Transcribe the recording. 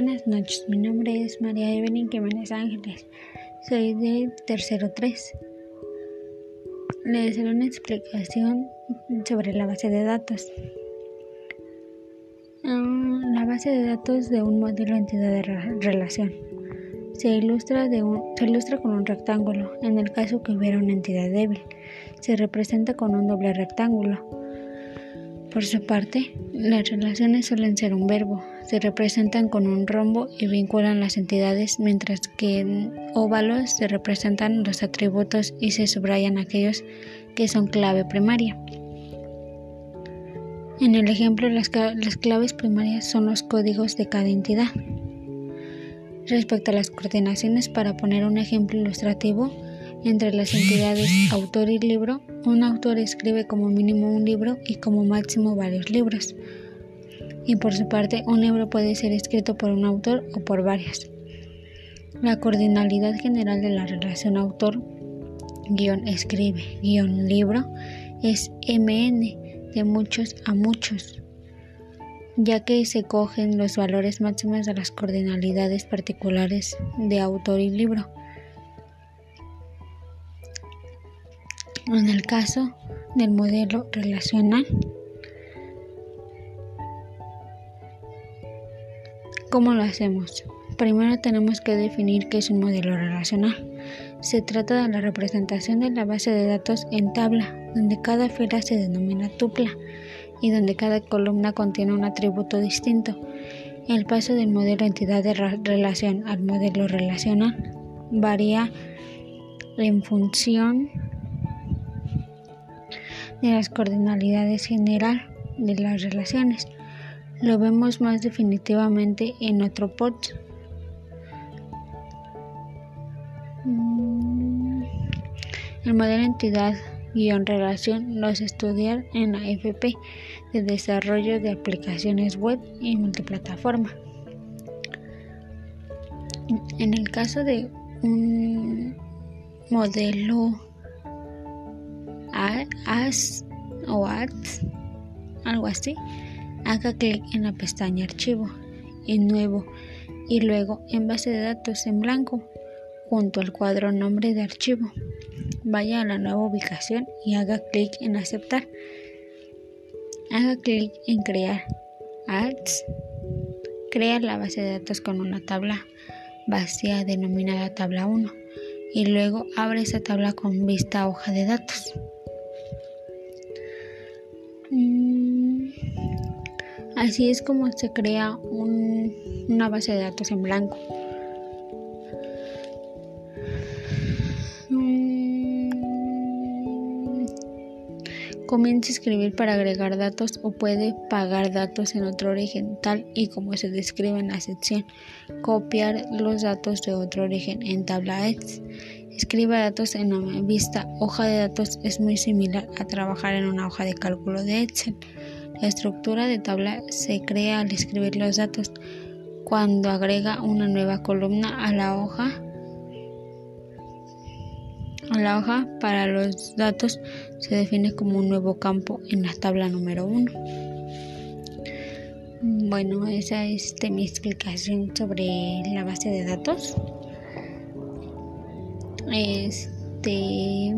buenas noches. Mi nombre es María Evelyn Jiménez Ángeles. Soy de tercero 3. Les daré una explicación sobre la base de datos. Ah, la base de datos de un modelo entidad de relación se ilustra, de un, se ilustra con un rectángulo. En el caso que hubiera una entidad débil, se representa con un doble rectángulo. Por su parte, las relaciones suelen ser un verbo, se representan con un rombo y vinculan las entidades, mientras que en óvalos se representan los atributos y se subrayan aquellos que son clave primaria. En el ejemplo, las, claves primarias son los códigos de cada entidad. Respecto a las coordinaciones, para poner un ejemplo ilustrativo, entre las entidades autor y libro, un autor escribe como mínimo un libro y como máximo varios libros. Y por su parte, un libro puede ser escrito por un autor o por varios. La coordinalidad general de la relación autor-escribe-libro es MN, de muchos a muchos, ya que se cogen los valores máximos de las coordinalidades particulares de autor y libro. En el caso del modelo relacional, ¿cómo lo hacemos? Primero tenemos que definir qué es un modelo relacional. Se trata de la representación de la base de datos en tabla, donde cada fila se denomina tupla y donde cada columna contiene un atributo distinto. El paso del modelo entidad de relación al modelo relacional varía en función de las coordinalidades general de las relaciones. Lo vemos más definitivamente en otro post. Mm, el modelo entidad guion relación los estudiar en la FP de desarrollo de aplicaciones web y multiplataforma. En el caso de un modelo as o ads, algo así, haga clic en la pestaña Archivo, en Nuevo y luego en Base de datos en blanco junto al cuadro Nombre de archivo. Vaya a la nueva ubicación y haga clic en Aceptar. Haga clic en Crear. Ads. Crea la base de datos con una tabla vacía denominada tabla 1 y luego abre esa tabla con vista hoja de datos. Así es como se crea una base de datos en blanco. Mm, comienza a escribir para agregar datos o puede pagar datos en otro origen, tal y como se describe en la sección. Copiar los datos de otro origen en tabla X. Escriba datos en la vista hoja de datos es muy similar a trabajar en una hoja de cálculo de Excel. La estructura de tabla se crea al escribir los datos. Cuando agrega una nueva columna a la hoja, a la hoja para los datos se define como un nuevo campo en la tabla número 1. Bueno, esa es mi explicación sobre la base de datos. Este